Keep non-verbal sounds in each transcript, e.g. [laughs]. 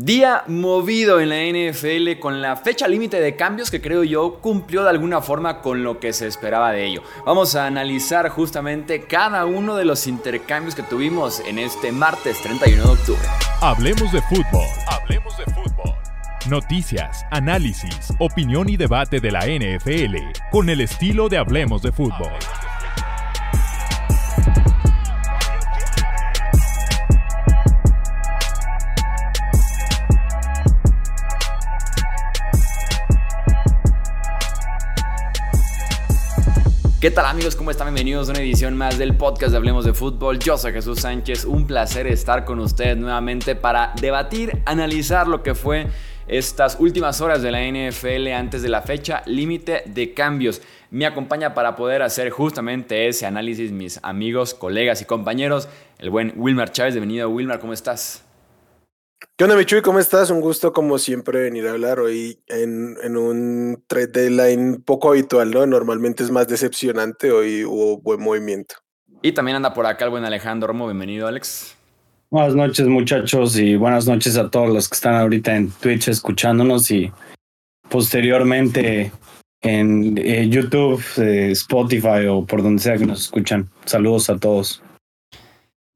Día movido en la NFL con la fecha límite de cambios que creo yo cumplió de alguna forma con lo que se esperaba de ello. Vamos a analizar justamente cada uno de los intercambios que tuvimos en este martes 31 de octubre. Hablemos de fútbol. Hablemos de fútbol. Noticias, análisis, opinión y debate de la NFL con el estilo de Hablemos de fútbol. ¿Qué tal amigos? ¿Cómo están? Bienvenidos a una edición más del podcast de Hablemos de Fútbol. Yo soy Jesús Sánchez, un placer estar con ustedes nuevamente para debatir, analizar lo que fue estas últimas horas de la NFL antes de la fecha límite de cambios. Me acompaña para poder hacer justamente ese análisis mis amigos, colegas y compañeros, el buen Wilmar Chávez. Bienvenido Wilmar, ¿cómo estás? ¿Qué onda, Michuy? ¿Cómo estás? Un gusto, como siempre, venir a hablar hoy en, en un trade deadline poco habitual, ¿no? Normalmente es más decepcionante, hoy hubo buen movimiento. Y también anda por acá el buen Alejandro Romo. Bienvenido, Alex. Buenas noches, muchachos, y buenas noches a todos los que están ahorita en Twitch escuchándonos y posteriormente en eh, YouTube, eh, Spotify o por donde sea que nos escuchan. Saludos a todos.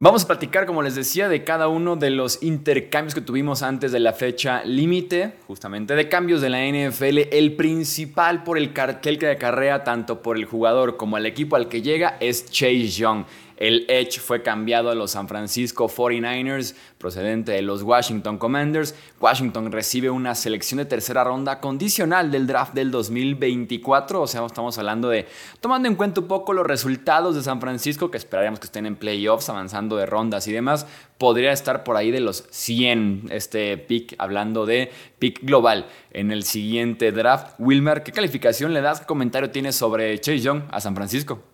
Vamos a platicar, como les decía, de cada uno de los intercambios que tuvimos antes de la fecha límite, justamente de cambios de la NFL. El principal por el cartel que acarrea tanto por el jugador como el equipo al que llega es Chase Young. El Edge fue cambiado a los San Francisco 49ers, procedente de los Washington Commanders. Washington recibe una selección de tercera ronda condicional del draft del 2024. O sea, estamos hablando de, tomando en cuenta un poco los resultados de San Francisco, que esperaríamos que estén en playoffs, avanzando de rondas y demás, podría estar por ahí de los 100 este pick, hablando de pick global en el siguiente draft. Wilmer, ¿qué calificación le das? ¿Qué comentario tienes sobre Chase Young a San Francisco?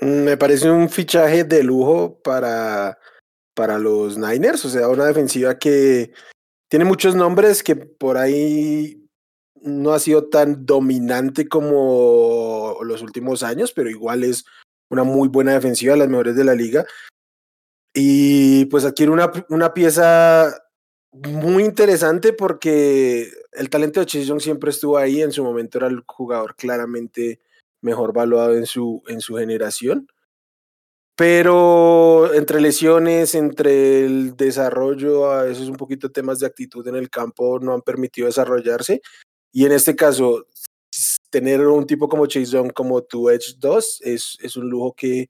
Me parece un fichaje de lujo para, para los Niners, o sea, una defensiva que tiene muchos nombres que por ahí no ha sido tan dominante como los últimos años, pero igual es una muy buena defensiva, las mejores de la liga. Y pues adquiere una, una pieza muy interesante porque el talento de Chase siempre estuvo ahí, en su momento era el jugador claramente mejor valuado en su, en su generación. Pero entre lesiones, entre el desarrollo, a veces un poquito temas de actitud en el campo no han permitido desarrollarse. Y en este caso, tener un tipo como Chase Young como tu Edge 2 es, es un lujo que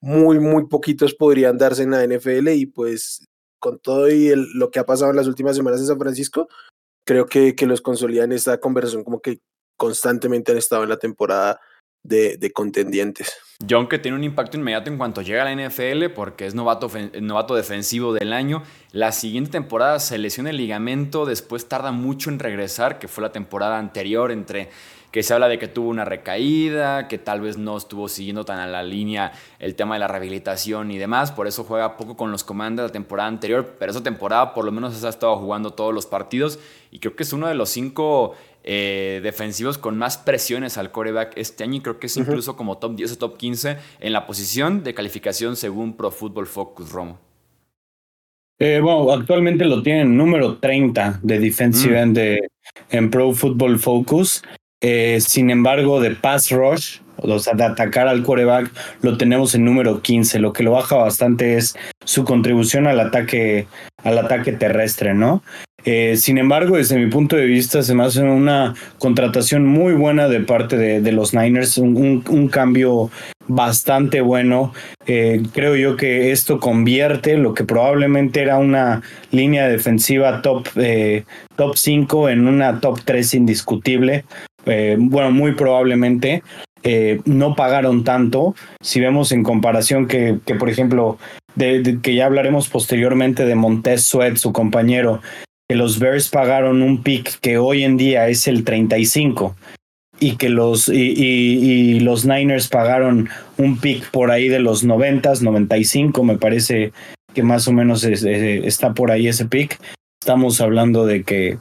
muy, muy poquitos podrían darse en la NFL y pues con todo y lo que ha pasado en las últimas semanas en San Francisco, creo que, que los consolidan esta conversación como que constantemente han estado en la temporada de, contendientes. John que tiene un impacto inmediato en cuanto llega a la NFL porque es novato, novato defensivo del año. La siguiente temporada se lesiona el ligamento, después tarda mucho en regresar, que fue la temporada anterior entre que se habla de que tuvo una recaída, que tal vez no estuvo siguiendo tan a la línea el tema de la rehabilitación y demás, por eso juega poco con los comandos la temporada anterior, pero esa temporada por lo menos ha estado jugando todos los partidos y creo que es uno de los cinco eh, defensivos con más presiones al coreback este año y creo que es incluso como top 10 o top 15 en la posición de calificación según Pro Football Focus, Romo. Eh, bueno, actualmente lo tienen número 30 de defensive mm. end en Pro Football Focus. Eh, sin embargo, de pass rush, o sea, de atacar al coreback, lo tenemos en número 15. Lo que lo baja bastante es su contribución al ataque, al ataque terrestre, ¿no? Eh, sin embargo, desde mi punto de vista, se me hace una contratación muy buena de parte de, los Niners, un, cambio bastante bueno. Eh, creo yo que esto convierte lo que probablemente era una línea defensiva top, eh, top 5 en una top 3 indiscutible. Bueno, muy probablemente. no pagaron tanto. Si vemos en comparación que, que por ejemplo, de, que ya hablaremos posteriormente de Montez Sweat, su compañero, que los Bears pagaron un pick que hoy en día es el 35 y que los, y, los Niners pagaron un pick por ahí de los 90, 95, me parece que más o menos está por ahí ese pick. Estamos hablando de que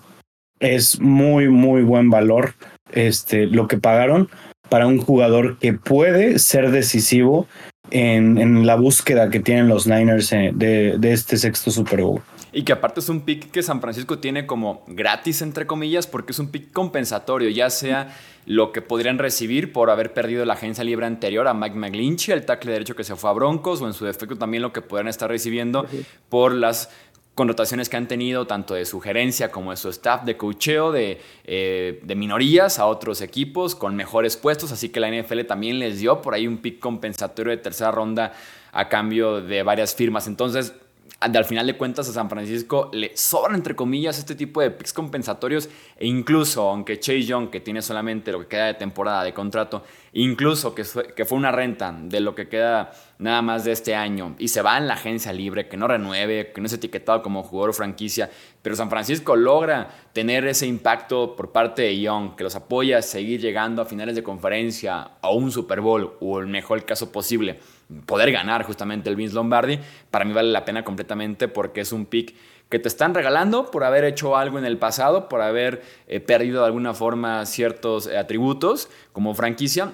es muy, muy buen valor este, lo que pagaron para un jugador que puede ser decisivo en, en la búsqueda que tienen los Niners eh, de, de este sexto Super Bowl. Y que aparte es un pick que San Francisco tiene como gratis, entre comillas, porque es un pick compensatorio, ya sea lo que podrían recibir por haber perdido la agencia libre anterior a Mike McGlinchey, el tackle derecho que se fue a Broncos, o en su defecto también lo que podrían estar recibiendo por las connotaciones que han tenido tanto de su gerencia como de su staff de cocheo de, eh, de, minorías a otros equipos con mejores puestos, así que la NFL también les dio por ahí un pick compensatorio de tercera ronda a cambio de varias firmas. Entonces, al final de cuentas a San Francisco le sobran entre comillas este tipo de picks compensatorios. E incluso aunque Chase Young que tiene solamente lo que queda de temporada de contrato incluso que fue, una renta de lo que queda nada más de este año y se va en la agencia libre que no renueve que no es etiquetado como jugador franquicia pero San Francisco logra tener ese impacto por parte de Young que los apoya a seguir llegando a finales de conferencia a un Super Bowl o el mejor caso posible poder ganar justamente el Vince Lombardi, para mí vale la pena completamente porque es un pick que te están regalando por haber hecho algo en el pasado, por haber eh, perdido de alguna forma ciertos eh, atributos como franquicia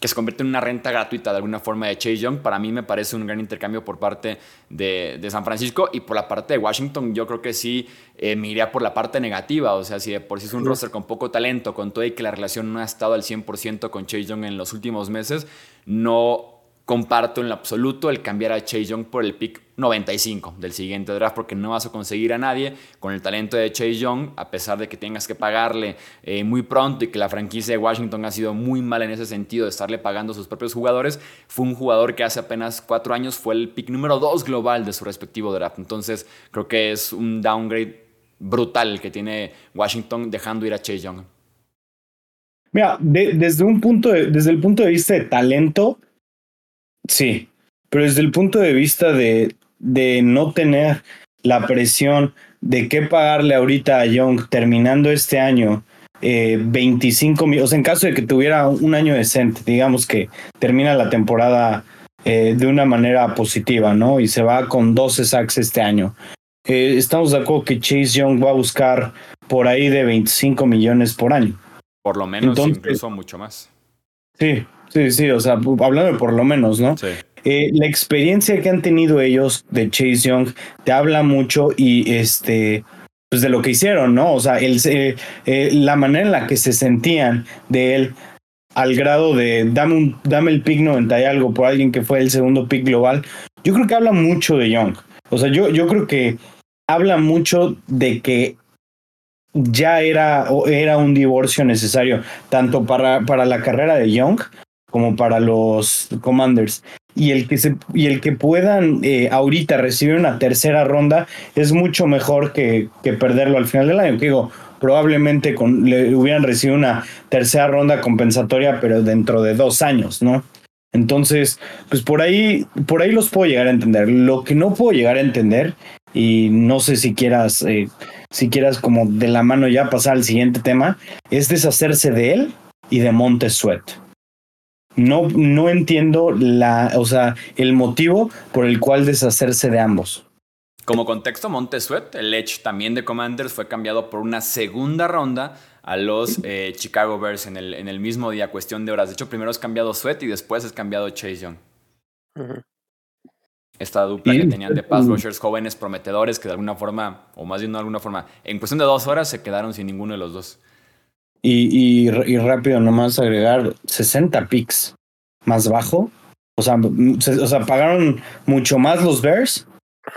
que se convierte en una renta gratuita de alguna forma de Chase Young, para mí me parece un gran intercambio por parte de, San Francisco y por la parte de Washington yo creo que sí eh, me iría por la parte negativa, o sea, si de por sí es un roster con poco talento, con todo y que la relación no ha estado al 100% con Chase Young en los últimos meses, no comparto en lo absoluto el cambiar a Chase Young por el pick 95 del siguiente draft porque no vas a conseguir a nadie con el talento de Chase Young a pesar de que tengas que pagarle eh, muy pronto y que la franquicia de Washington ha sido muy mal en ese sentido de estarle pagando a sus propios jugadores fue un jugador que hace apenas cuatro años fue el pick número 2 global de su respectivo draft. Entonces creo que es un downgrade brutal que tiene Washington dejando ir a Chase Young. Mira, desde un punto desde el punto de vista de talento Sí, pero desde el punto de vista de, de no tener la presión de qué pagarle ahorita a Young terminando este año eh, 25 millones, o sea, en caso de que tuviera un año decente, digamos que termina la temporada eh, de una manera positiva, ¿no? Y se va con 12 sacks este año. Eh, estamos de acuerdo que Chase Young va a buscar por ahí de 25 millones por año. Por lo menos, incluso mucho más. Sí, Sí, sí, o sea, hablando de por lo menos, ¿no? Sí. Eh, la experiencia que han tenido ellos de Chase Young te habla mucho y este, pues de lo que hicieron, ¿no? O sea, el, eh, eh, la manera en la que se sentían de él al grado de dame, un, dame el pick 90 y algo por alguien que fue el segundo pick global, yo creo que habla mucho de Young. O sea, yo, yo creo que habla mucho de que ya era, era un divorcio necesario, tanto para, para la carrera de Young como para los Commanders. Y el que, se, y el que puedan eh, ahorita recibir una tercera ronda es mucho mejor que, que perderlo al final del año. Que digo, probablemente con, le hubieran recibido una tercera ronda compensatoria, pero dentro de dos años, ¿no? Entonces, pues por ahí, por ahí los puedo llegar a entender. Lo que no puedo llegar a entender, y no sé si quieras, eh, si quieras como de la mano ya pasar al siguiente tema, es deshacerse de él y de Montes Sweat. No, no entiendo la, o sea, el motivo por el cual deshacerse de ambos. Como contexto, Montesuet, el Edge también de Commanders, fue cambiado por una segunda ronda a los eh, Chicago Bears en el, en el mismo día, cuestión de horas. De hecho, primero es cambiado Sweat y después es cambiado Chase Young. Esta dupla que tenían de pass rushers jóvenes prometedores que de alguna forma, o más bien no de alguna forma, en cuestión de dos horas se quedaron sin ninguno de los dos. Y, y, rápido, nomás agregar 60 picks más bajo. O sea, o sea, pagaron mucho más los Bears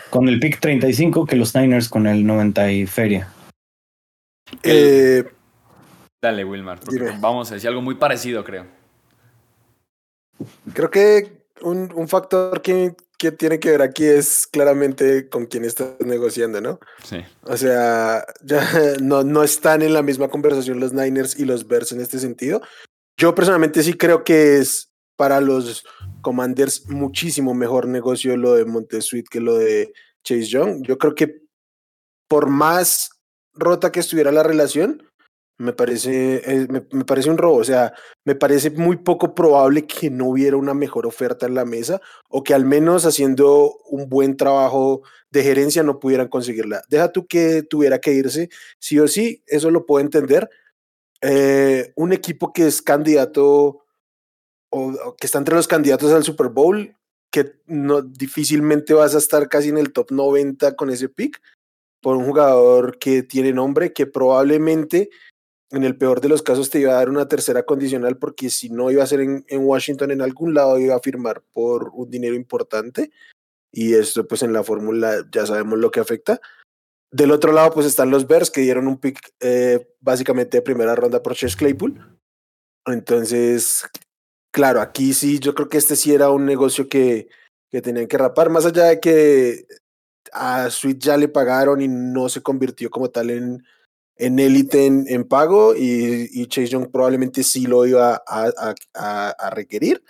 con el pick 35 que los Niners con el 90 y feria. Eh, Dale, Wilmar, vamos a decir algo muy parecido, creo. Creo que un, un factor que, que tiene que ver aquí es claramente con quién estás negociando, ¿no? Sí. O sea, ya [laughs] no, no están en la misma conversación los Niners y los Bears en este sentido. Yo personalmente sí creo que es para los Commanders muchísimo mejor negocio lo de Montesuit que lo de Chase Young. Yo creo que por más rota que estuviera la relación, me parece, eh, me, parece un robo. O sea, me parece muy poco probable que no hubiera una mejor oferta en la mesa o que al menos haciendo un buen trabajo de gerencia no pudieran conseguirla. Deja tú que tuviera que irse, sí o sí, eso lo puedo entender. Eh, un equipo que es candidato o, que está entre los candidatos al Super Bowl, que no difícilmente vas a estar casi en el top 90 con ese pick. por un jugador que tiene nombre, que probablemente en el peor de los casos te iba a dar una tercera condicional porque si no iba a ser en, Washington en algún lado iba a firmar por un dinero importante y esto pues en la fórmula ya sabemos lo que afecta. Del otro lado pues están los Bears que dieron un pick eh, básicamente de primera ronda por Chase Claypool. Entonces, claro, aquí sí yo creo que este sí era un negocio que, que tenían que rapar, más allá de que a Sweet ya le pagaron y no se convirtió como tal en, en élite en, pago y, y, Chase Young probablemente sí lo iba a, a, a, requerir.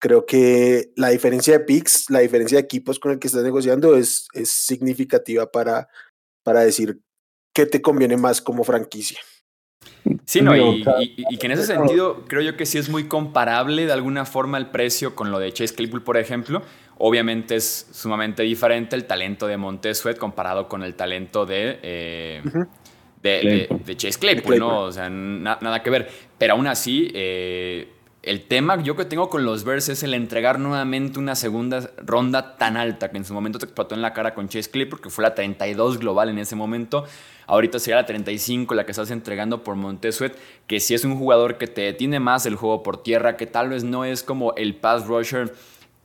Creo que la diferencia de picks, la diferencia de equipos con el que estás negociando es, es significativa para, para decir qué te conviene más como franquicia. Sí, no, y, y, que en ese sentido creo yo que sí es muy comparable de alguna forma el precio con lo de Chase Claypool, por ejemplo. Obviamente es sumamente diferente el talento de Montez Sweat comparado con el talento de, eh, de, Chase Claypool, ¿no? O sea, nada que ver. Pero aún así, eh, el tema yo que tengo con los Bears es el entregar nuevamente una segunda ronda tan alta que en su momento te explotó en la cara con Chase Claypool, que fue la 32 global en ese momento. Ahorita sería la 35 la que estás entregando por Montesuet, que si es un jugador que te detiene más el juego por tierra, que tal vez no es como el pass rusher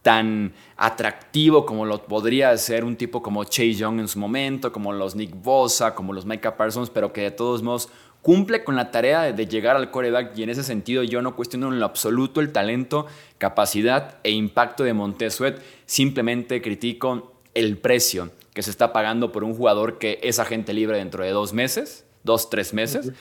tan atractivo como lo podría ser un tipo como Chase Young en su momento, como los Nick Bosa, como los Micah Parsons, pero que de todos modos cumple con la tarea de llegar al coreback y en ese sentido yo no cuestiono en lo absoluto el talento, capacidad e impacto de Montesuet, simplemente critico el precio que se está pagando por un jugador que es agente libre dentro de dos meses, dos, tres meses,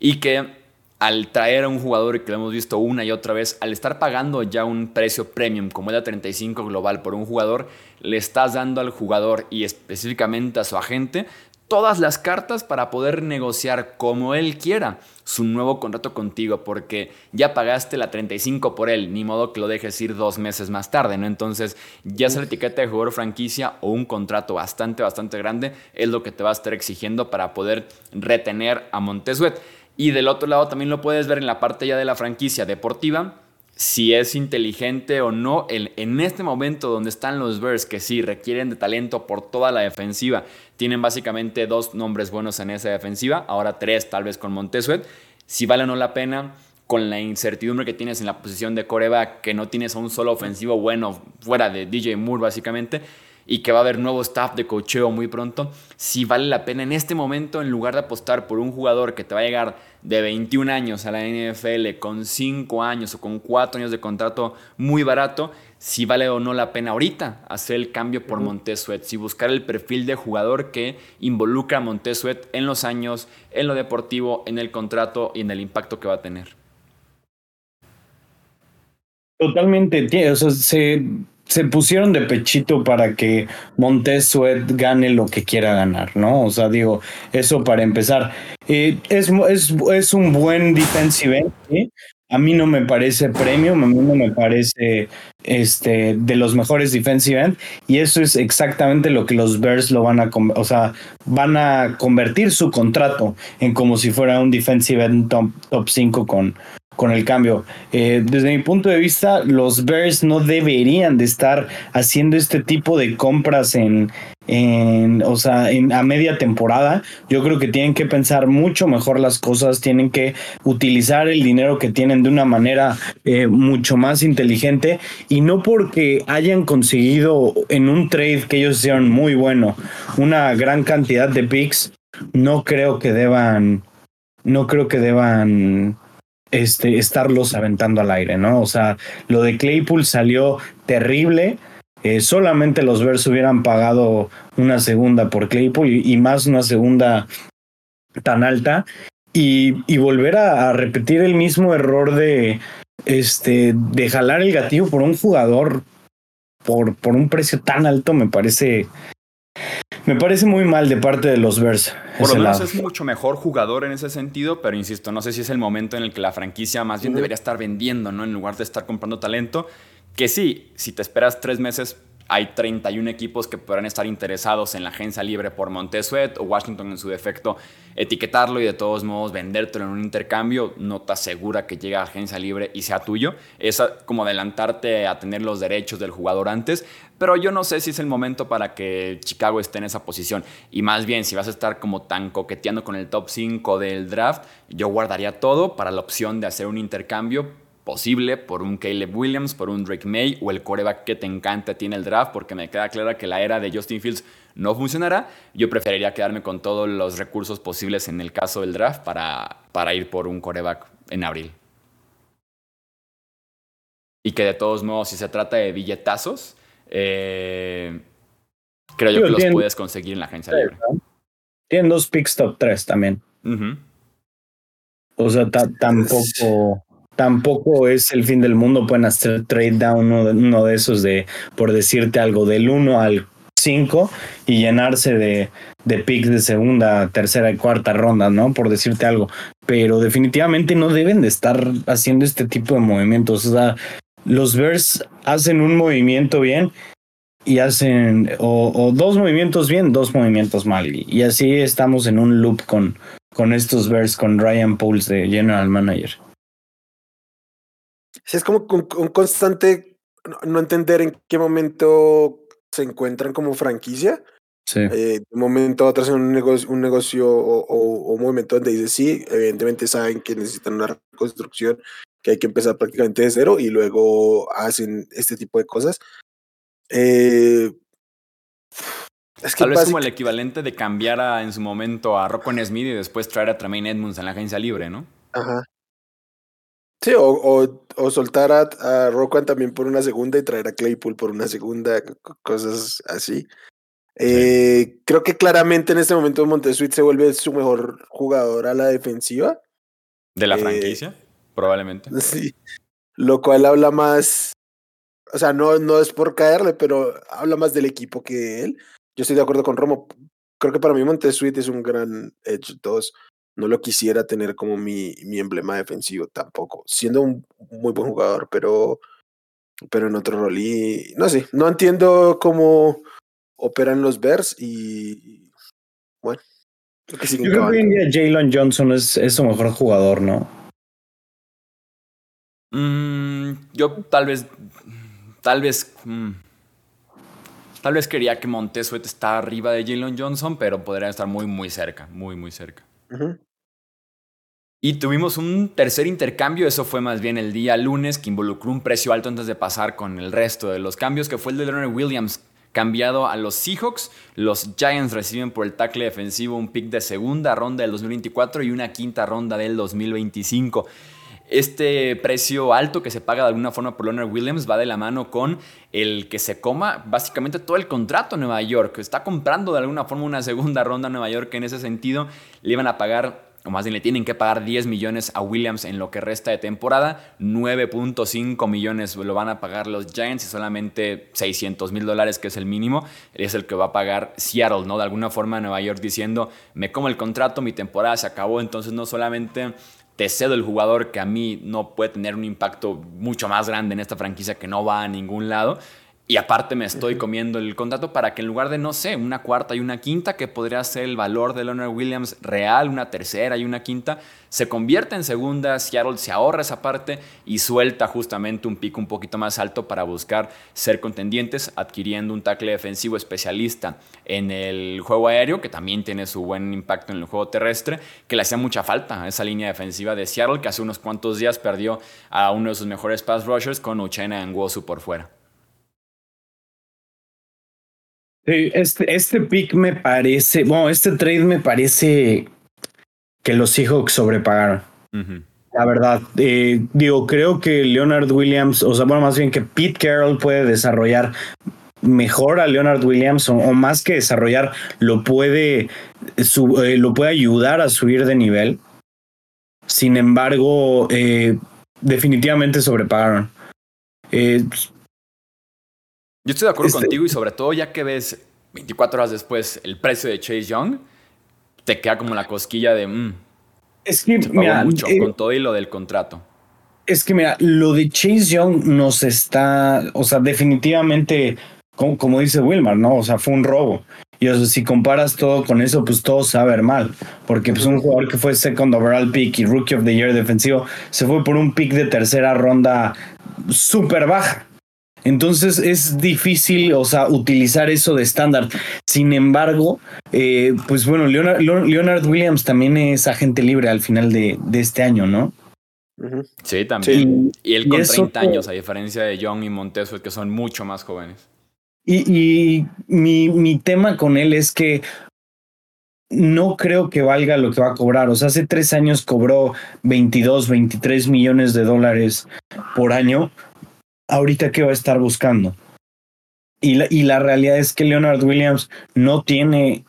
y que al traer a un jugador que lo hemos visto una y otra vez, al estar pagando ya un precio premium como es la 35 global por un jugador, le estás dando al jugador y específicamente a su agente todas las cartas para poder negociar como él quiera su nuevo contrato contigo, porque ya pagaste la 35 por él, ni modo que lo dejes ir dos meses más tarde, ¿no? Entonces, ya sea la etiqueta de jugador franquicia o un contrato bastante, bastante grande, es lo que te va a estar exigiendo para poder retener a Montesuet. Y del otro lado también lo puedes ver en la parte ya de la franquicia deportiva, si es inteligente o no. en este momento donde están los Bears, que sí requieren de talento por toda la defensiva, tienen básicamente dos nombres buenos en esa defensiva, ahora tres tal vez con Montesuet. Si vale o no la pena con la incertidumbre que tienes en la posición de coreba, que no tienes a un solo ofensivo bueno fuera de DJ Moore básicamente, y que va a haber nuevo staff de cocheo muy pronto, si vale la pena en este momento, en lugar de apostar por un jugador que te va a llegar de 21 años a la NFL con 5 años o con 4 años de contrato muy barato, si vale o no la pena ahorita hacer el cambio por Montesuet, si buscar el perfil de jugador que involucra a Montesuet en los años, en lo deportivo, en el contrato y en el impacto que va a tener. Totalmente, o sea, se se pusieron de pechito para que Montez gane lo que quiera ganar, ¿no? O sea, digo, eso para empezar. Eh, es, es, es, un buen defensive end. A mí no me parece premium, a mí no me parece este, de los mejores defensive end, y eso es exactamente lo que los Bears lo van a, o sea, van a convertir su contrato en como si fuera un defensive end top 5 con, con el cambio. Eh, desde mi punto de vista, los Bears no deberían de estar haciendo este tipo de compras en, o sea, en, a media temporada. Yo creo que tienen que pensar mucho mejor las cosas, tienen que utilizar el dinero que tienen de una manera eh, mucho más inteligente y no porque hayan conseguido en un trade que ellos hicieron muy bueno una gran cantidad de picks, no creo que deban, no creo que deban este, estarlos aventando al aire, ¿no? O sea, lo de Claypool salió terrible. Eh, solamente los Bears hubieran pagado una segunda por Claypool y, más una segunda tan alta. Y, volver a, repetir el mismo error de, este, de jalar el gatillo por un jugador por, por un precio tan alto me parece me parece muy mal de parte de los Bears. Por lo menos es mucho mejor jugador en ese sentido, pero insisto, no sé si es el momento en el que la franquicia más bien debería estar vendiendo, ¿no? En lugar de estar comprando talento. Que sí, si te esperas tres meses, hay 31 equipos que podrán estar interesados en la agencia libre por Montesuet o Washington en su defecto etiquetarlo y de todos modos vendértelo en un intercambio, no te asegura que llegue a agencia libre y sea tuyo. Es como adelantarte a tener los derechos del jugador antes, pero yo no sé si es el momento para que Chicago esté en esa posición. Y más bien, si vas a estar como tan coqueteando con el top 5 del draft, yo guardaría todo para la opción de hacer un intercambio posible por un Caleb Williams, por un Drake May o el coreback que te encanta tiene el draft, porque me queda clara que la era de Justin Fields no funcionará. Yo preferiría quedarme con todos los recursos posibles en el caso del draft para, para ir por un coreback en abril. Y que de todos modos, si se trata de billetazos, eh, creo yo que los puedes conseguir en la agencia libre. Tienen dos picks top 3 también. O sea, tampoco tampoco es el fin del mundo. Pueden hacer trade down uno de, uno de esos de, por decirte algo, del 1 al 5 y llenarse de, de picks de segunda, tercera y cuarta ronda, ¿no? Por decirte algo. Pero definitivamente no deben de estar haciendo este tipo de movimientos. O sea, los Bears hacen un movimiento bien y hacen o, dos movimientos bien, dos movimientos mal. Y, así estamos en un loop con, con estos Bears, con Ryan Pauls de General Manager. Sí, es como un, constante no entender en qué momento se encuentran como franquicia. Sí. Eh, de un momento a otro hacen un negocio, un negocio o, un momento donde dice sí, evidentemente saben que necesitan una reconstrucción, que hay que empezar prácticamente de cero y luego hacen este tipo de cosas. Eh, es que Tal vez como el equivalente de cambiar a, en su momento a Rocco Smith y después traer a Tremaine Edmonds en la agencia libre, ¿no? Ajá. Sí, o, o, o soltar a, a también por una segunda y traer a Claypool por una segunda, cosas así. Eh, creo que claramente en este momento Montesuit se vuelve su mejor jugador a la defensiva. ¿De la eh, franquicia? Probablemente. Sí. Lo cual habla más. O sea, no, no es por caerle, pero habla más del equipo que de él. Yo estoy de acuerdo con Romo. Creo que para mí Montesuit es un gran Edge 2 no lo quisiera tener como mi, mi emblema defensivo tampoco, siendo un muy buen jugador, pero, pero en otro rol. Y no sé, no entiendo cómo operan los Bears y bueno. Creo que Yo creo que hoy en día Jalen Johnson es, es, su mejor jugador, ¿no? Mm, yo tal vez, tal vez, mm, tal vez quería que Montesuet está arriba de Jalen Johnson, pero podría estar muy, muy cerca, muy, muy cerca. Y tuvimos un tercer intercambio, eso fue más bien el día lunes, que involucró un precio alto antes de pasar con el resto de los cambios, que fue el de Leonard Williams, cambiado a los Seahawks. Los Giants reciben por el tackle defensivo un pick de segunda ronda del 2024 y una quinta ronda del 2025. Este precio alto que se paga de alguna forma por Leonard Williams va de la mano con el que se coma básicamente todo el contrato a Nueva York. Está comprando de alguna forma una segunda ronda a Nueva York en ese sentido le iban a pagar o más bien le tienen que pagar 10 millones a Williams en lo que resta de temporada, 9.5 millones lo van a pagar los Giants y solamente 600 mil dólares, que es el mínimo, es el que va a pagar Seattle, ¿no? De alguna forma Nueva York diciendo, me como el contrato, mi temporada se acabó, entonces no solamente te cedo el jugador que a mí no puede tener un impacto mucho más grande en esta franquicia que no va a ningún lado, y aparte me estoy comiendo el contrato para que en lugar de, no sé, una cuarta y una quinta, que podría ser el valor de Leonard Williams real, una tercera y una quinta, se convierta en segunda, Seattle se ahorra esa parte y suelta justamente un pico un poquito más alto para buscar ser contendientes, adquiriendo un tackle defensivo especialista en el juego aéreo, que también tiene su buen impacto en el juego terrestre, que le hacía mucha falta a esa línea defensiva de Seattle, que hace unos cuantos días perdió a uno de sus mejores pass rushers con Uchena Wosu por fuera. Este, este pick me parece, bueno, este trade me parece que los Seahawks sobrepagaron. La verdad, eh, digo, creo que Leonard Williams, o sea, bueno, más bien que Pete Carroll puede desarrollar mejor a Leonard Williams o, más que desarrollar, lo puede, eh, lo puede ayudar a subir de nivel. Sin embargo, eh, definitivamente sobrepagaron. Yo estoy de acuerdo este contigo y sobre todo ya que ves 24 horas después el precio de Chase Young, te queda como la cosquilla de... Mm, es que, mira, mucho eh, con todo y lo del contrato. Es que, mira, lo de Chase Young nos está, o sea, definitivamente como, como dice Wilmar, ¿no? O sea, fue un robo. Y o sea, si comparas todo con eso, pues todo se va a ver mal. Porque pues un jugador que fue second overall pick y rookie of the year defensivo se fue por un pick de tercera ronda súper baja. Entonces es difícil, o sea, utilizar eso de estándar. Sin embargo, eh, pues bueno, Leonard, Leonard, Williams también es agente libre al final de, de este año, ¿no? Sí, también. Y, él con 30 años, a diferencia de Young y Monteso, que son mucho más jóvenes. Y, y mi, mi tema con él es que no creo que valga lo que va a cobrar. O sea, hace tres años cobró 22, 23 millones de dólares por año. Ahorita, ¿qué va a estar buscando? Y la, y la realidad es que Leonard Williams no tiene,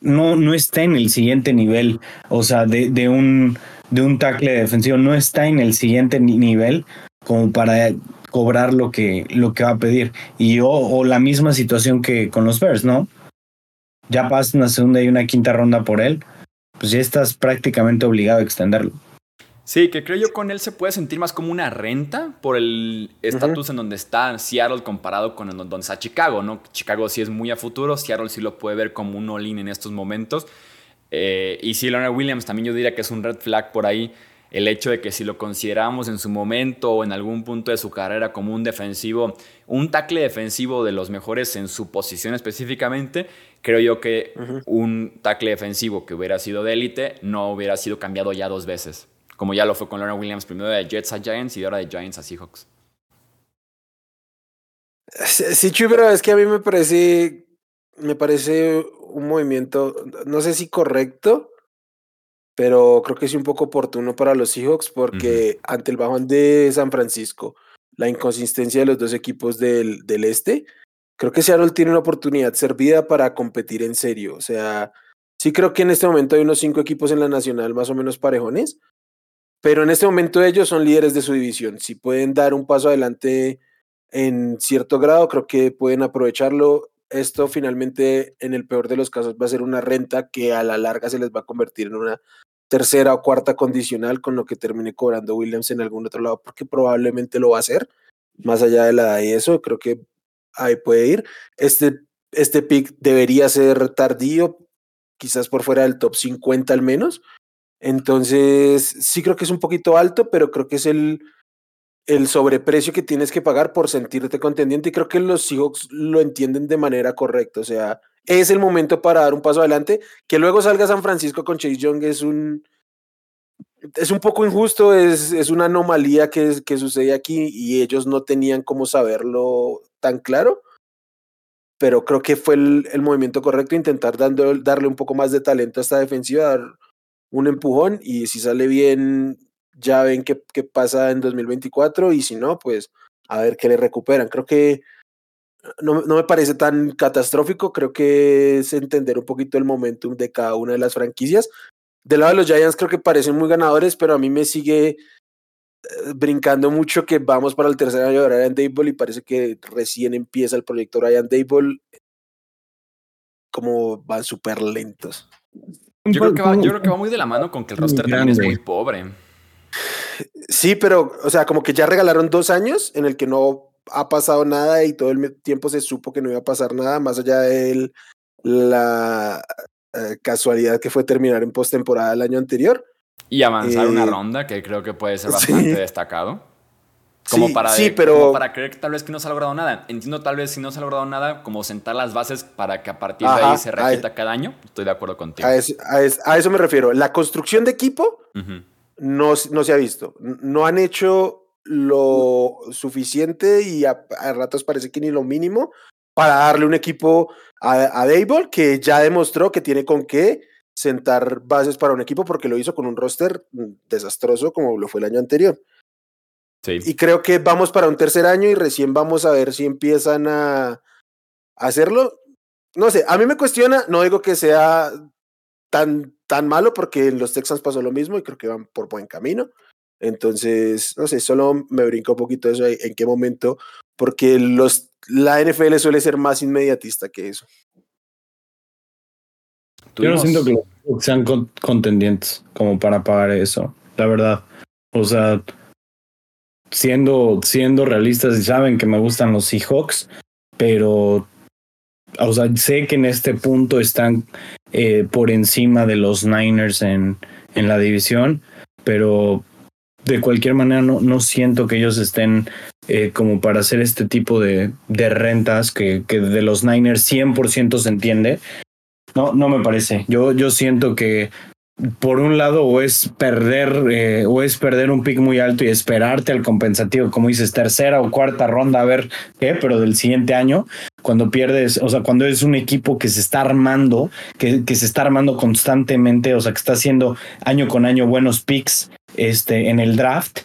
no, no está en el siguiente nivel, o sea, de, de un, de un tackle defensivo, no está en el siguiente nivel como para cobrar lo que, lo que va a pedir. Y o, la misma situación que con los Bears, ¿no? Ya pasas una segunda y una quinta ronda por él, pues ya estás prácticamente obligado a extenderlo. Sí, que creo yo con él se puede sentir más como una renta por el estatus en donde está Seattle comparado con donde está Chicago, ¿no? Chicago sí es muy a futuro, Seattle sí lo puede ver como un all-in en estos momentos. Eh, y sí, Leonard Williams también yo diría que es un red flag por ahí el hecho de que si lo consideramos en su momento o en algún punto de su carrera como un defensivo, un tackle defensivo de los mejores en su posición específicamente, creo yo que un tackle defensivo que hubiera sido de élite no hubiera sido cambiado ya dos veces, como ya lo fue con Leonard Williams, primero de Jets a Giants y ahora de Giants a Seahawks. Sí, pero es que a mí me parece, me parece un movimiento, no sé si correcto, pero creo que es un poco oportuno para los Seahawks porque ante el bajón de San Francisco, la inconsistencia de los dos equipos del, del este, creo que Seattle tiene una oportunidad servida para competir en serio. O sea, sí creo que en este momento hay unos cinco equipos en la nacional más o menos parejones, pero en este momento ellos son líderes de su división. Si pueden dar un paso adelante en cierto grado, creo que pueden aprovecharlo. Esto finalmente, en el peor de los casos, va a ser una renta que a la larga se les va a convertir en una tercera o cuarta condicional con lo que termine cobrando Williams en algún otro lado, porque probablemente lo va a hacer, más allá de la y eso, creo que ahí puede ir. Este, este pick debería ser tardío, quizás por fuera del top 50 al menos. Entonces, sí creo que es un poquito alto, pero creo que es el, el sobreprecio que tienes que pagar por sentirte contendiente y creo que los Seahawks lo entienden de manera correcta. O sea, es el momento para dar un paso adelante. Que luego salga San Francisco con Chase Young es un, es un poco injusto, es, es una anomalía que, que sucede aquí y ellos no tenían cómo saberlo tan claro. Pero creo que fue el, el movimiento correcto, intentar dando, darle un poco más de talento a esta defensiva, dar un empujón y si sale bien, ya ven qué, qué pasa en 2024 y si no, pues a ver qué le recuperan. Creo que no, no, me parece tan catastrófico, creo que es entender un poquito el momentum de cada una de las franquicias. Del lado de los Giants creo que parecen muy ganadores, pero a mí me sigue eh, brincando mucho que vamos para el tercer año de Ryan Dable y parece que recién empieza el proyecto Ryan Dable, como van súper lentos. Yo creo, que va, yo creo que va muy de la mano con que el roster también es muy pobre. Sí, pero, o sea, como que ya regalaron dos años en el que no ha pasado nada y todo el tiempo se supo que no iba a pasar nada, más allá de la eh, casualidad que fue terminar en postemporada el año anterior. Y avanzar una eh, ronda, que creo que puede ser [laughs] bastante destacado. Como, sí, para sí, pero... para creer que tal vez que no se ha logrado nada. Entiendo tal vez si no se ha logrado nada, como sentar las bases para que a partir de ahí se repita cada año. Estoy de acuerdo contigo. A eso, a, eso, me refiero. La construcción de equipo no, no se ha visto. No han hecho lo suficiente y a, ratos parece que ni lo mínimo para darle un equipo a, a Dable que ya demostró que tiene con qué sentar bases para un equipo porque lo hizo con un roster mm, desastroso como lo fue el año anterior. Sí. Y creo que vamos para un tercer año y recién vamos a ver si empiezan a hacerlo. No sé, a mí me cuestiona, no digo que sea tan, tan malo porque en los Texans pasó lo mismo y creo que van por buen camino. Entonces, no sé, solo me brinca un poquito eso en qué momento, porque los, la NFL suele ser más inmediatista que eso. Yo no siento que sean contendientes como para pagar eso, la verdad. O sea, siendo, siendo realistas y saben que me gustan los Seahawks, pero o sea, sé que en este punto están eh, por encima de los Niners en, en la división, pero de cualquier manera no, no siento que ellos estén eh, como para hacer este tipo de, de rentas que, que, de los Niners 100% se entiende. No, no me parece. Yo, yo siento que por un lado o es perder eh, o es perder un pick muy alto y esperarte al compensativo, como dices, tercera o cuarta ronda a ver qué, pero del siguiente año, cuando pierdes, o sea, cuando es un equipo que se está armando, que, que se está armando constantemente, o sea, que está haciendo año con año buenos picks este, en el draft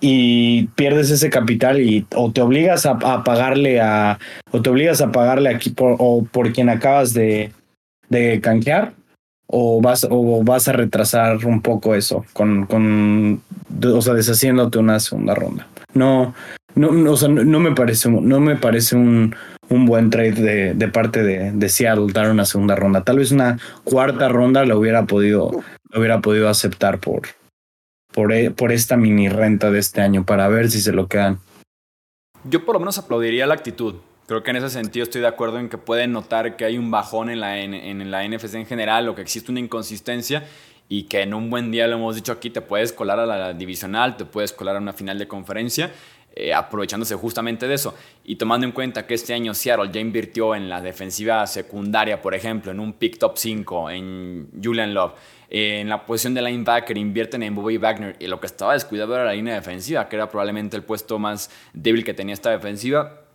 y pierdes ese capital y o te obligas a, a pagarle a o te obligas a pagarle aquí por, o por quien acabas de, de canjear o vas, o vas a retrasar un poco eso con, con o sea, deshaciéndote una segunda ronda. No, no, o sea, no, me parece, no me parece un, un buen trade de, de, parte de, de Seattle dar una segunda ronda. Tal vez una cuarta ronda lo hubiera podido, hubiera podido aceptar por, por, e, por esta mini renta de este año para ver si se lo quedan. Yo por lo menos aplaudiría la actitud. Creo que en ese sentido estoy de acuerdo en que pueden notar que hay un bajón en la, en, en la NFC en general o que existe una inconsistencia y que en un buen día, lo hemos dicho aquí, te puedes colar a la divisional, te puedes colar a una final de conferencia, eh, aprovechándose justamente de eso. Y tomando en cuenta que este año Seattle ya invirtió en la defensiva secundaria, por ejemplo, en un pick top 5, en Julian Love, eh, en la posición de linebacker invierten en Bobby Wagner y lo que estaba descuidado era la línea defensiva, que era probablemente el puesto más débil que tenía esta defensiva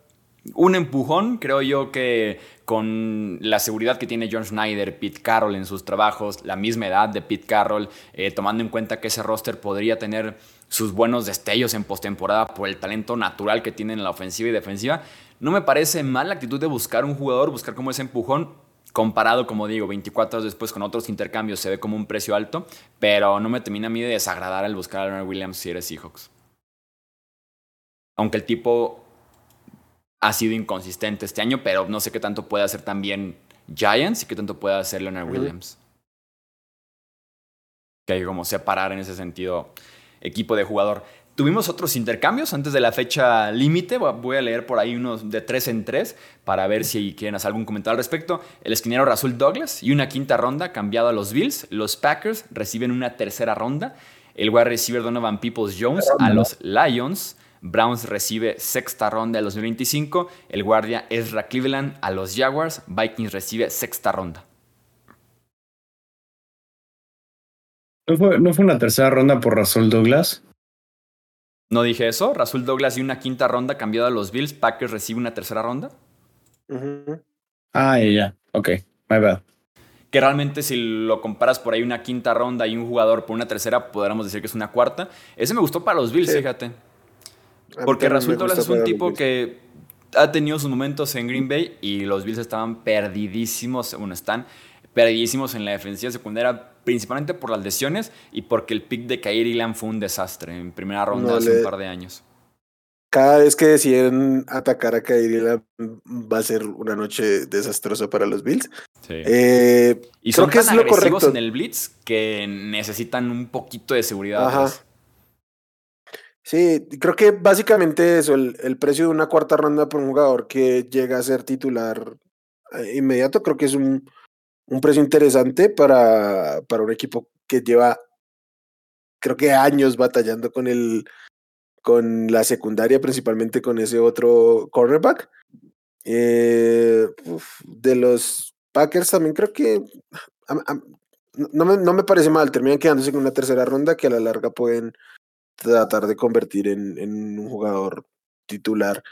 un empujón, creo yo que con la seguridad que tiene John Schneider, Pete Carroll en sus trabajos, la misma edad de Pete Carroll, eh, tomando en cuenta que ese roster podría tener sus buenos destellos en postemporada por el talento natural que tienen en la ofensiva y defensiva, no me parece mal la actitud de buscar un jugador, buscar como ese empujón, comparado, como digo, 24 horas después con otros intercambios se ve como un precio alto, pero no me termina a mí de desagradar al buscar a Leonard Williams si eres Seahawks. Aunque el tipo ha sido inconsistente este año, pero no sé qué tanto puede hacer también Giants y qué tanto puede hacer Leonard Williams. Que hay que como separar en ese sentido equipo de jugador. Tuvimos otros intercambios antes de la fecha límite. Voy a leer por ahí unos de tres en tres para ver si quieren hacer algún comentario al respecto. El esquinero Rasul Douglas y una quinta ronda cambiado a los Bills. Los Packers reciben una tercera ronda. El wide receiver Donovan Peoples Jones a los Lions. Browns recibe sexta ronda del 2025. El guardia Ezra Cleveland a los Jaguars. Vikings recibe sexta ronda. ¿No fue, ¿No fue, una tercera ronda por Rasul Douglas? No dije eso. Rasul Douglas y una quinta ronda cambiada a los Bills. Packers recibe una tercera ronda. Uh -huh. Ah, ya, yeah. ok. My bad. Que realmente si lo comparas por ahí una quinta ronda y un jugador por una tercera, podríamos decir que es una cuarta. Ese me gustó para los Bills, sí. fíjate. Porque Rasul Douglas es un tipo que ha tenido sus momentos en Green Bay y los Bills estaban perdidísimos, bueno, están perdidísimos en la defensiva secundaria, principalmente por las lesiones y porque el pick de Kairi Lamb fue un desastre en primera ronda no, hace le... un par de años. Cada vez que deciden atacar a Kairi Lamb va a ser una noche desastrosa para los Bills. Sí. Eh, y son creo tan que es lo agresivos correcto. en el blitz que necesitan un poquito de seguridad. Ajá. atrás. Sí, creo que básicamente eso, el, precio de una cuarta ronda por un jugador que llega a ser titular eh, inmediato, creo que es un, un precio interesante para, para un equipo que lleva, creo que años batallando con el con la secundaria, principalmente con ese otro cornerback. Eh, de los Packers también creo que no, me, no me parece mal, terminan quedándose con una tercera ronda que a la larga pueden tratar de convertir en, un jugador titular.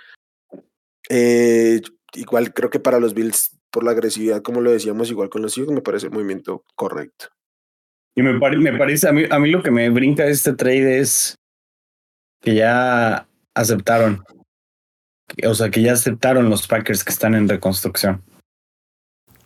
Eh, igual creo que para los Bills, por la agresividad, como lo decíamos, igual con los Seahawks, me parece el movimiento correcto. Y me, me parece, a mí, a mí lo que me brinca de este trade es que ya aceptaron. O sea, que ya aceptaron los Packers que están en reconstrucción.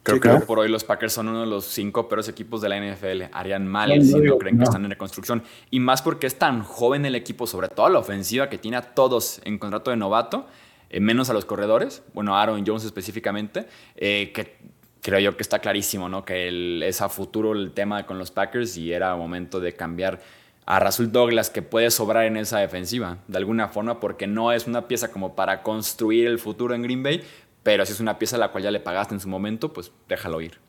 Creo Sí, que claro. por hoy los Packers son uno de los cinco peores equipos de la NFL. Harían mal No, si no creen que están en reconstrucción. Y más porque es tan joven el equipo, sobre todo la ofensiva, que tiene a todos en contrato de novato, eh, menos a los corredores, bueno, Aaron Jones específicamente, eh, que creo yo que está clarísimo, ¿no? Que el- es a futuro el tema con los Packers y era momento de cambiar a Rasul Douglas, que puede sobrar en esa defensiva, de alguna forma, porque no es una pieza como para construir el futuro en Green Bay, Pero si es una pieza a la cual ya le pagaste en su momento, pues déjalo ir.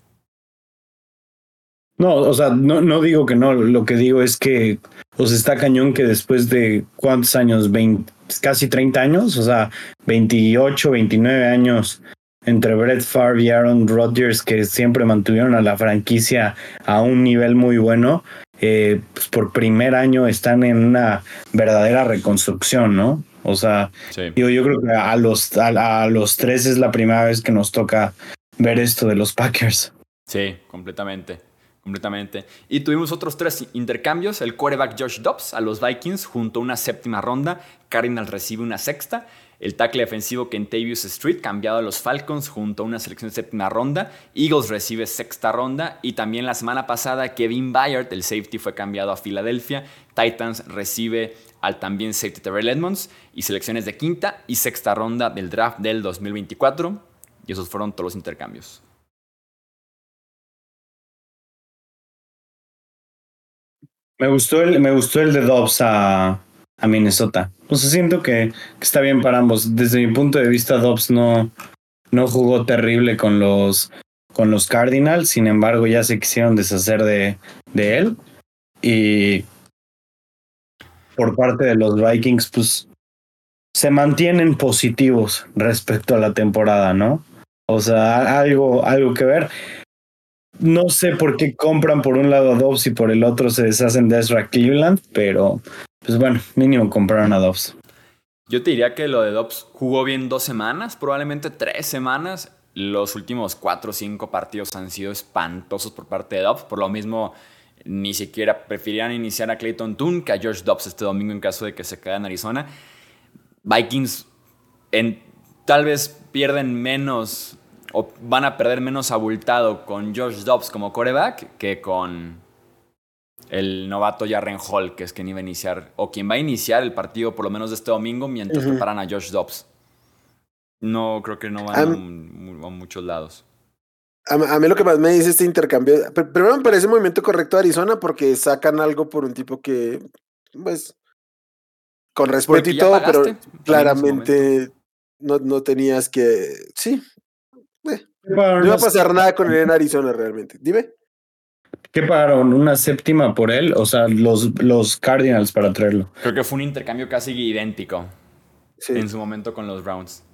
No, o sea, no, no digo que no, lo que digo es que, o sea, está cañón que después de cuántos años, 20, casi 30 años, o sea, 28, 29 años entre Brett Favre y Aaron Rodgers, que siempre mantuvieron a la franquicia a un nivel muy bueno, eh, pues por primer año están en una verdadera reconstrucción, ¿no? O sea, yo, yo creo que a los, a los tres es la primera vez que nos toca ver esto de los Packers. Sí, completamente completamente. Y tuvimos otros tres intercambios. El quarterback Josh Dobbs a los Vikings junto a una séptima ronda. Cardinals recibe una sexta. El tackle defensivo Kentavious Street cambiado a los Falcons junto a una selección de séptima ronda. Eagles recibe sexta ronda. Y también la semana pasada Kevin Byard, el safety, fue cambiado a Filadelfia. Titans recibe al también safety Terrell Edmonds. Y selecciones de quinta y sexta ronda del draft del 2024. Y esos fueron todos los intercambios. Me gustó el, me gustó el de Dobbs a, a Minnesota. Pues siento que, está bien para ambos. Desde mi punto de vista, Dobbs no, no jugó terrible con los, con los Cardinals. Sin embargo, ya se quisieron deshacer de, de él. Y por parte de los Vikings, pues se mantienen positivos respecto a la temporada, ¿no? O sea, algo, algo que ver. No sé por qué compran por un lado a Dobbs y por el otro se deshacen de Ezra Cleveland, pero pues bueno, mínimo compraron a Dobbs. Yo te diría que lo de Dobbs jugó bien dos semanas, probablemente tres semanas. Los últimos cuatro o cinco partidos han sido espantosos por parte de Dobbs. Por lo mismo, ni siquiera preferían iniciar a Clayton Toon que a George Dobbs este domingo en caso de que se quede en Arizona. Vikings tal vez pierden menos o van a perder menos abultado con Josh Dobbs como coreback que con el novato Jarren Hall, que es quien iba a iniciar, o quien va a iniciar el partido por lo menos de este domingo mientras preparan a Josh Dobbs. No, creo que no van a, muchos lados. A, mí lo que más me dice este intercambio, primero me parece un movimiento correcto de Arizona porque sacan algo por un tipo que, pues, con respeto y todo, pero claramente no, no tenías que, sí, no iba a pasar nada con él en [laughs] Arizona realmente. Dime. ¿Qué pagaron? ¿Una séptima por él? O sea, los, los Cardinals para traerlo. Creo que fue un intercambio casi idéntico en su momento con los Browns.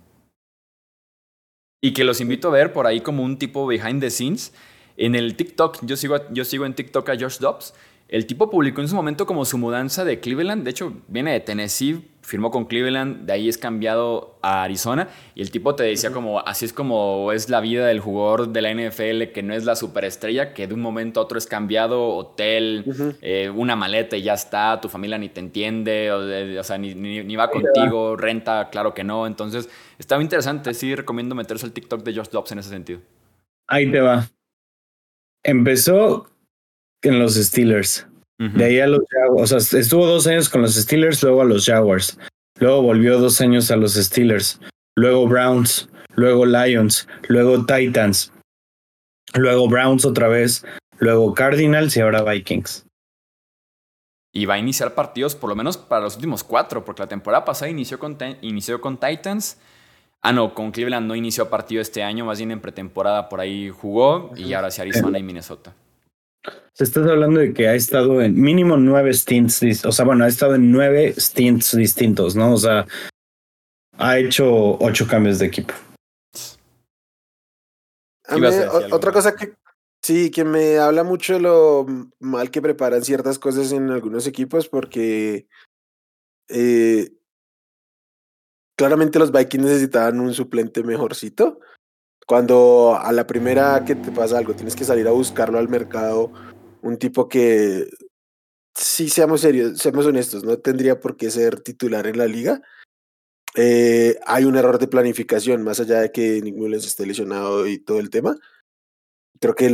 Y que los invito a ver por ahí como un tipo behind the scenes. En el TikTok, yo sigo, yo sigo en TikTok a Josh Dobbs. El tipo publicó en su momento como su mudanza de Cleveland. De hecho, viene de Tennessee, firmó con Cleveland, de ahí es cambiado a Arizona y el tipo te decía como, así es como es la vida del jugador de la NFL que no es la superestrella, que de un momento a otro es cambiado, hotel, eh, una maleta y ya está, tu familia ni te entiende, o, sea, ni, va contigo, renta, claro que no. Entonces, estaba interesante, sí recomiendo meterse al TikTok de Josh Dobbs en ese sentido. Ahí te va. Empezó en los Steelers. De ahí a los Jaguars, o sea, estuvo dos años con los Steelers, luego a los Jaguars. Luego volvió dos años a los Steelers. Luego Browns, luego Lions, luego Titans. Luego Browns otra vez, luego Cardinals y ahora Vikings. Y va a iniciar partidos por lo menos para los últimos cuatro, porque la temporada pasada inició con, inició con Titans. Ah, no, con Cleveland no inició partido este año, más bien en pretemporada por ahí jugó y ahora sí Arizona y Minnesota. Se estás hablando de que ha estado en mínimo nueve stints, o sea, bueno, ha estado en nueve stints distintos, ¿no? O sea, ha hecho ocho cambios de equipo. otra cosa que sí, que me habla mucho de lo mal que preparan ciertas cosas en algunos equipos, porque eh, claramente los Vikings necesitaban un suplente mejorcito. Cuando a la primera que te pasa algo, tienes que salir a buscarlo al mercado, un tipo que, sí, seamos serios, seamos honestos, no tendría por qué ser titular en la liga. Eh, hay un error de planificación, más allá de que ninguno les esté lesionado y todo el tema. Creo que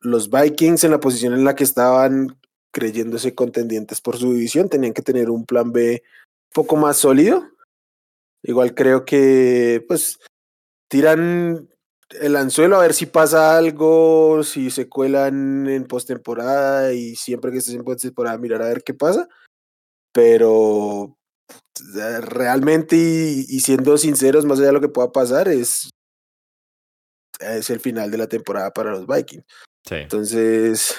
los Vikings en la posición en la que estaban creyéndose contendientes por su división tenían que tener un plan B un poco más sólido. Igual creo que pues tiran el anzuelo a ver si pasa algo, si se cuelan en postemporada y siempre que estés en postemporada mirar a ver qué pasa. Pero realmente y, siendo sinceros, más allá de lo que pueda pasar, es es el final de la temporada para los Vikings. Sí. Entonces,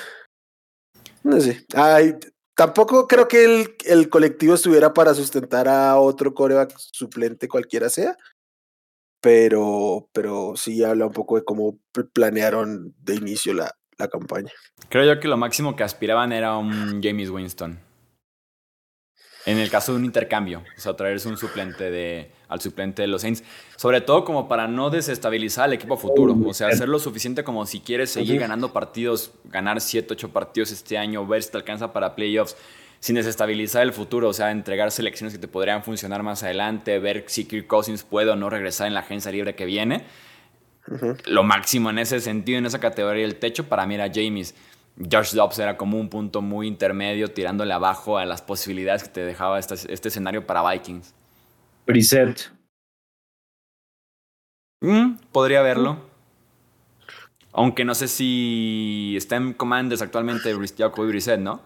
no sé. Ay, tampoco creo que el, el colectivo estuviera para sustentar a otro coreback suplente cualquiera sea, pero, pero sí habla un poco de cómo pl- planearon de inicio la, la campaña. Creo yo que lo máximo que aspiraban era un James Winston. En el caso de un intercambio, o sea, traerse un suplente de, al suplente de los Saints. Sobre todo como para no desestabilizar al equipo futuro. O sea, hacer lo suficiente como si quieres seguir ganando partidos, ganar 7, 8 partidos este año, ver si te alcanza para playoffs, sin desestabilizar el futuro. O sea, entregar selecciones que te podrían funcionar más adelante, ver si Kirk Cousins puede o no regresar en la agencia libre que viene lo máximo en ese sentido, en esa categoría del techo, para mí era James. Josh Dobbs era como un punto muy intermedio, tirándole abajo a las posibilidades que te dejaba este, este escenario para Vikings. Brissett. Mm, podría verlo. Aunque no sé si está en Commanders actualmente Jacoby Brissett, ¿no?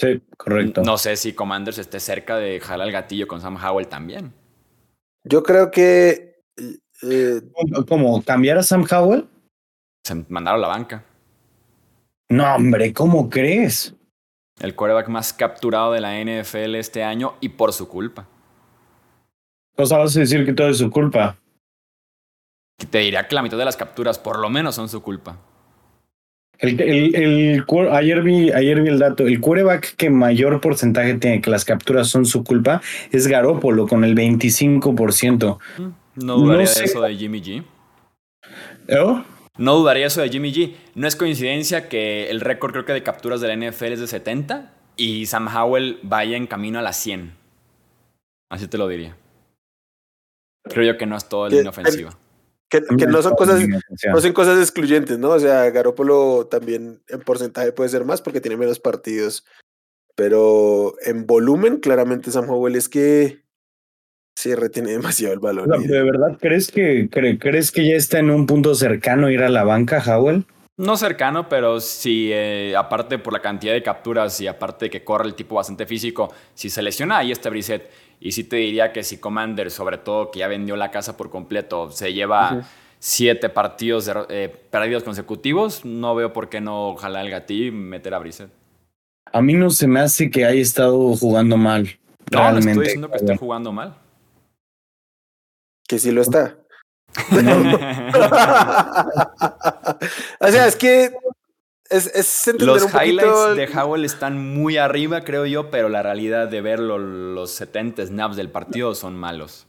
Sí, correcto. No sé si Commanders esté cerca de jalar el gatillo con Sam Howell también. Yo creo que eh, ¿Cómo-. ¿Cambiar a Sam Howell? Se mandaron a la banca. No, hombre, ¿cómo crees? El quarterback más capturado de la NFL este año y por su culpa. O sea, vas a decir que todo es su culpa. Te diría que la mitad de las capturas, por lo menos, son su culpa. El, el, el cu- ayer, vi, ayer vi el dato. El quarterback que mayor porcentaje tiene que las capturas son su culpa es Garópolo con el 25%. No dudaría No sé. de eso de Jimmy G. ¿Oh? No dudaría eso de Jimmy G. No es coincidencia que el récord creo que de capturas de la NFL es de 70 y Sam Howell vaya en camino a las 100. Así te lo diría. Creo yo que no es todo en línea ofensiva. Que, que no son cosas no son cosas excluyentes, ¿no? O sea, Garópolo también en porcentaje puede ser más porque tiene menos partidos. Pero en volumen, claramente Sam Howell es que sí retiene [laughs] demasiado el balón. O sea, y- ¿De verdad crees que, cre- crees que ya está en un punto cercano a ir a la banca, Howell? No cercano, pero si eh, aparte por la cantidad de capturas y aparte de que corre el tipo bastante físico, si se lesiona, ahí está Brissett. Y sí te diría que si Commander, sobre todo que ya vendió la casa por completo, se lleva siete partidos de, eh, perdidos consecutivos, no veo por qué no jalar el gatillo y meter a Brissett. A mí no se me hace que haya estado jugando mal. No, no realmente. estoy diciendo que esté jugando mal. que sí lo está. [laughs] o sea, es que es, es entender Los un highlights de Howell están muy arriba, creo yo, pero la realidad de verlo, los 70 snaps del partido son malos.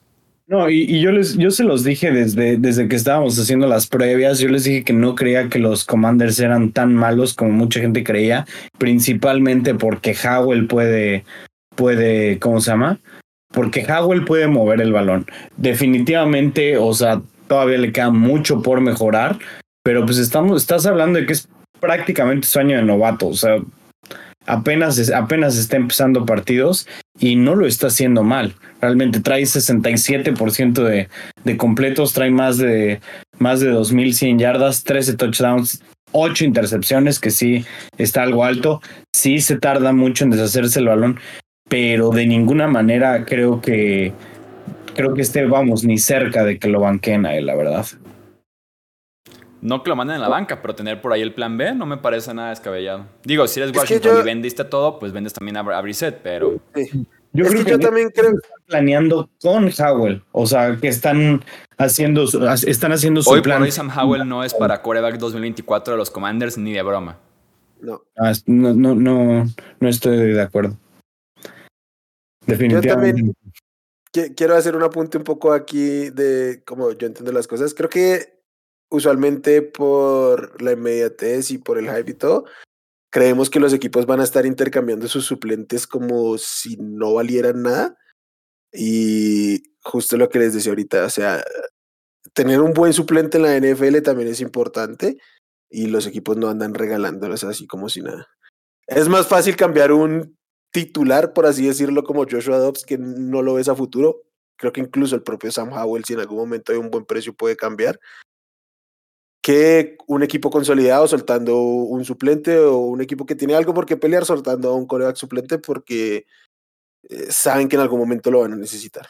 No, y, y yo les, yo se los dije desde, desde que estábamos haciendo las previas, yo les dije que no creía que los commanders eran tan malos como mucha gente creía, principalmente porque Howell puede, puede, ¿cómo se llama? Porque Howell puede mover el balón. Definitivamente, o sea, todavía le queda mucho por mejorar, pero pues estamos, estás hablando de que es prácticamente su año de novato, o sea, apenas, apenas está empezando partidos y no lo está haciendo mal. Realmente trae 67% de, de completos, trae más de, más de 2100 yardas, 13 touchdowns, 8 intercepciones, que sí está algo alto. Sí se tarda mucho en deshacerse el balón, pero de ninguna manera creo que creo que esté, vamos, ni cerca de que lo banquen a la verdad. No que lo manden en la banca, pero tener por ahí el plan B no me parece nada descabellado. Digo, si eres Washington yo- y vendiste todo, pues vendes también a, a Brissett, pero Sí. Yo es creo que yo también creo están planeando con Howell, o sea, que están haciendo su, están haciendo su hoy plan. por hoy Sam Howell no es para quarterback 2024 de los Commanders ni de broma. no. Ah, no, no, no, no estoy de acuerdo. Definitivamente. Qui- Quiero hacer un apunte un poco aquí de cómo yo entiendo las cosas. Creo que usualmente por la inmediatez y por el hype y todo, creemos que los equipos van a estar intercambiando sus suplentes como si no valieran nada. Y justo lo que les decía ahorita, o sea, tener un buen suplente en la NFL también es importante y los equipos no andan regalándolos así como si nada. Es más fácil cambiar un titular, por así decirlo, como Joshua Dobbs, que no lo ves a futuro. Creo que incluso el propio Sam Howell, si en algún momento hay un buen precio, puede cambiar. Que un equipo consolidado soltando un suplente o un equipo que tiene algo por qué pelear soltando a un coreback suplente porque eh, saben que en algún momento lo van a necesitar.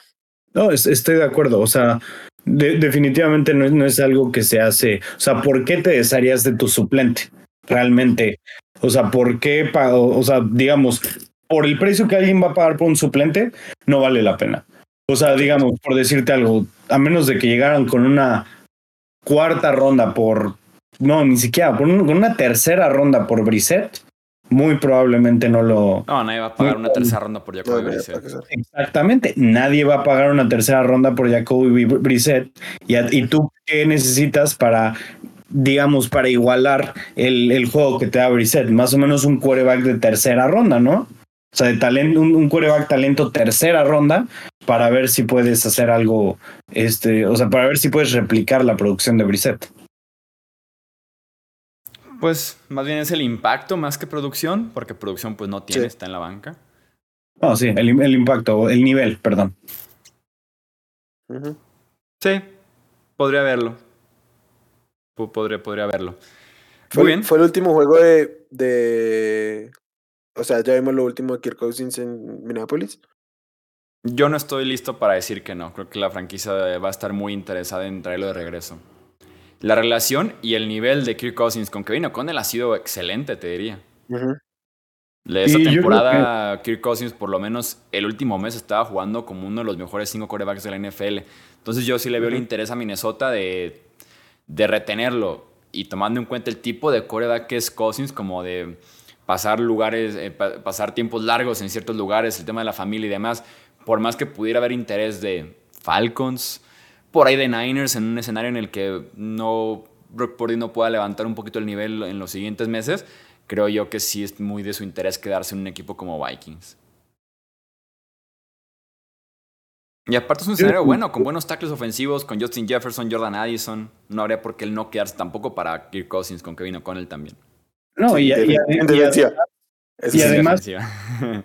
No, estoy de acuerdo. O sea, definitivamente no es, no es algo que se hace. O sea, ¿por qué te desharías de tu suplente? Realmente. O sea, ¿por qué? O sea, digamos, por el precio que alguien va a pagar por un suplente, no vale la pena. O sea, digamos, por decirte algo, a menos de que llegaran con una cuarta ronda por. No, ni siquiera, con una tercera ronda por Brissett, muy probablemente no lo. No, nadie va a pagar una tercera ronda por Jacoby Brissett. Exactamente, nadie va a pagar una tercera ronda por Jacoby Brissett. Y, y tú, ¿qué necesitas para, digamos, para igualar el, el juego que te da Brissett? Más o menos un quarterback de tercera ronda, ¿no? O sea, de talento, un, un quarterback talento tercera ronda para ver si puedes hacer algo, este, o sea, para ver si puedes replicar la producción de Brissett. Pues más bien es el impacto más que producción, porque producción pues no tiene, está en la banca. Oh, sí, el, el impacto, el nivel, perdón. Sí, podría verlo. Podría, podría verlo. Muy bien. Fue el último juego de, de. O sea, ya vimos lo último de Kirk Cousins en Minneapolis. Yo no estoy listo para decir que no. Creo que la franquicia va a estar muy interesada en traerlo de regreso. La relación y el nivel de Kirk Cousins con Kevin O'Connell ha sido excelente, te diría. Uh Esa temporada, Kirk Cousins, por lo menos el último mes, estaba jugando como uno de los mejores cinco corebacks de la NFL. Entonces, yo sí le veo el interés a Minnesota de, de retenerlo. Y tomando en cuenta el tipo de coreback que es Cousins, como de pasar lugares, eh, pasar tiempos largos en ciertos lugares, el tema de la familia y demás, por más que pudiera haber interés de Falcons, por ahí de Niners en un escenario en el que no Brock Purdy no pueda levantar un poquito el nivel en los siguientes meses, creo yo que sí es muy de su interés quedarse en un equipo como Vikings. Y aparte es un escenario bueno, con buenos tackles ofensivos, con Justin Jefferson, Jordan Addison. No habría por qué él no quedarse tampoco para Kirk Cousins, con Kevin O'Connell también. No, y, y, y, además,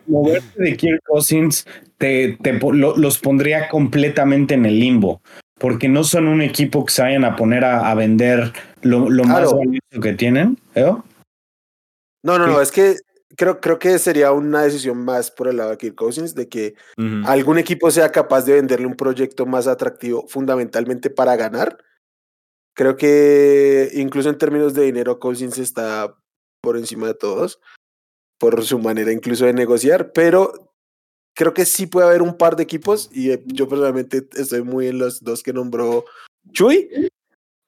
moverte [laughs] de Kirk Cousins te, te los pondría completamente en el limbo porque no son un equipo que se vayan a poner a, vender lo, más valioso que tienen. ¿eh? No, no, no, es que creo, creo que sería una decisión más por el lado de Kirk Cousins, de que algún equipo sea capaz de venderle un proyecto más atractivo fundamentalmente para ganar. Creo que incluso en términos de dinero, Cousins está por encima de todos, por su manera incluso de negociar, pero creo que sí puede haber un par de equipos y eh, yo personalmente estoy muy en los dos que nombró Chuy,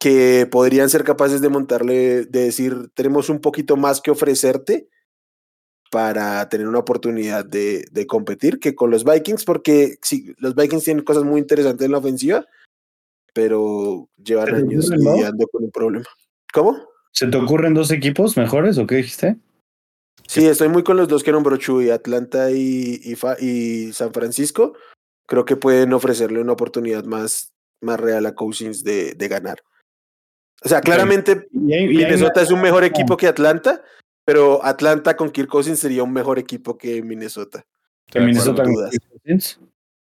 que podrían ser capaces de montarle, de decir, tenemos un poquito más que ofrecerte para tener una oportunidad de, de competir que con los Vikings, porque sí, los Vikings tienen cosas muy interesantes en la ofensiva, pero llevan años lidiando con un problema. ¿Cómo? ¿Se te ocurren dos equipos mejores o qué dijiste? Sí, estoy muy con los dos que nombró Chuy, Atlanta y, y, San Francisco. Creo que pueden ofrecerle una oportunidad más, más real a Cousins de, de ganar. O sea, claramente Minnesota es un mejor equipo que Atlanta, pero Atlanta con Kirk Cousins sería un mejor equipo que Minnesota. ¿Que Minnesota sin duda.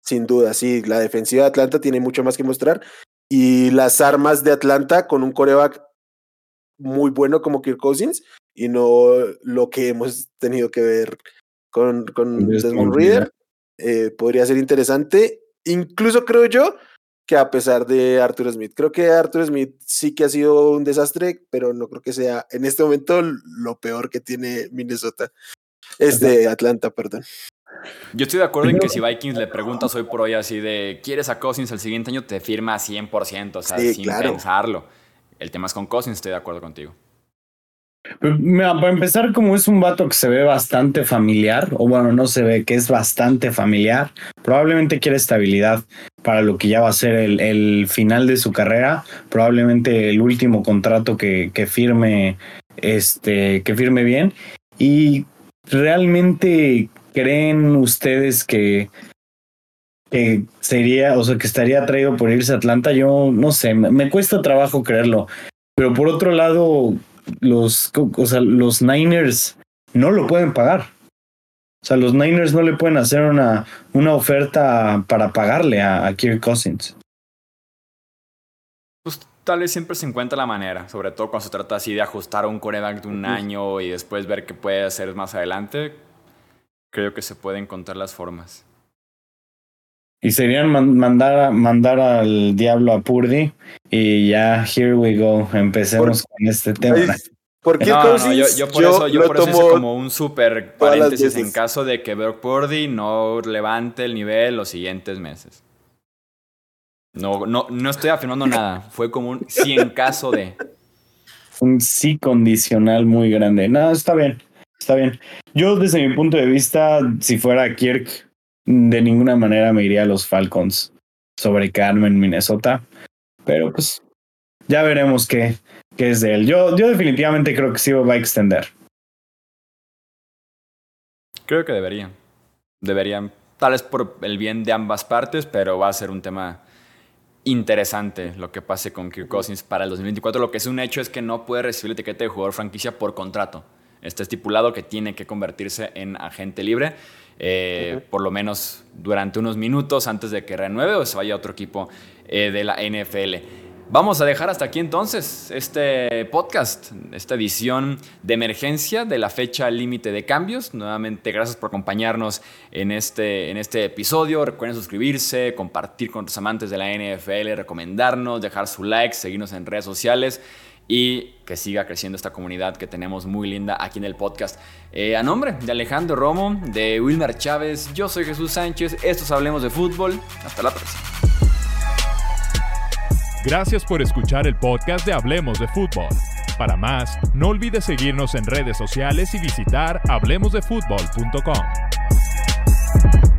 Sin duda, sí. La defensiva de Atlanta tiene mucho más que mostrar. Y las armas de Atlanta con un coreback muy bueno como Kirk Cousins y no lo que hemos tenido que ver con, con Desmond Reader. Eh, podría ser interesante. Incluso creo yo que a pesar de Arthur Smith, creo que Arthur Smith sí que ha sido un desastre, pero no creo que sea en este momento lo peor que tiene Minnesota. Es de Atlanta, perdón. Yo estoy de acuerdo en que si Vikings le preguntas hoy por hoy así de ¿quieres a Cousins el siguiente año? Te firma 100%, o sea, sin pensarlo. El tema es con Cousins, estoy de acuerdo contigo. Para empezar, como es un vato que se ve bastante familiar, o bueno, no se ve, que es bastante familiar, probablemente quiere estabilidad para lo que ya va a ser el, final de su carrera, probablemente el último contrato que firme, este, que firme bien. Y realmente creen ustedes que, que sería, o sea, que estaría atraído por irse a Atlanta, yo no sé, me cuesta trabajo creerlo. Pero por otro lado, los, o sea, los Niners no lo pueden pagar. O sea, los Niners no le pueden hacer una, una oferta para pagarle a, a Kirk Cousins. Pues tal vez siempre se encuentra la manera, sobre todo cuando se trata así de ajustar un coreback de un año y después ver qué puede hacer más adelante. Creo que se pueden encontrar las formas. Y serían mandar, mandar al diablo a Purdy y ya, here we go, empecemos con este tema. ¿Por qué no, no, yo, yo, por eso, yo por eso hice como un súper paréntesis en caso de que Brock Purdy no levante el nivel los siguientes meses. No, no, no estoy afirmando nada. Fue como un sí en caso de. Un sí condicional muy grande. No, está bien. Está bien. Yo, desde mi punto de vista, si fuera Kirk, de ninguna manera me iría a los Falcons sobre Carmen, Minnesota. Pero pues ya veremos qué, qué es de él. Yo, yo definitivamente creo que sí va a extender. Creo que deberían. Deberían. Tal vez por el bien de ambas partes, pero va a ser un tema interesante lo que pase con Kirk Cousins para el 2024. Lo que es un hecho es que no puede recibir la etiqueta de jugador franquicia por contrato. Está estipulado que tiene que convertirse en agente libre, eh, por lo menos durante unos minutos antes de que renueve o se vaya a otro equipo eh, de la NFL. Vamos a dejar hasta aquí entonces este podcast, esta edición de emergencia de la fecha límite de cambios. Nuevamente, gracias por acompañarnos en este, en este episodio. Recuerden suscribirse, compartir con tus amantes de la NFL, recomendarnos, dejar su like, seguirnos en redes sociales y que siga creciendo esta comunidad que tenemos muy linda aquí en el podcast. Eh, a nombre de Alejandro Romo, de Wilmer Chávez, yo soy Jesús Sánchez, estos Hablemos de Fútbol. Hasta la próxima. Gracias por escuchar el podcast de Hablemos de Fútbol. Para más, no olvides seguirnos en redes sociales y visitar hablemosdefutbol.com.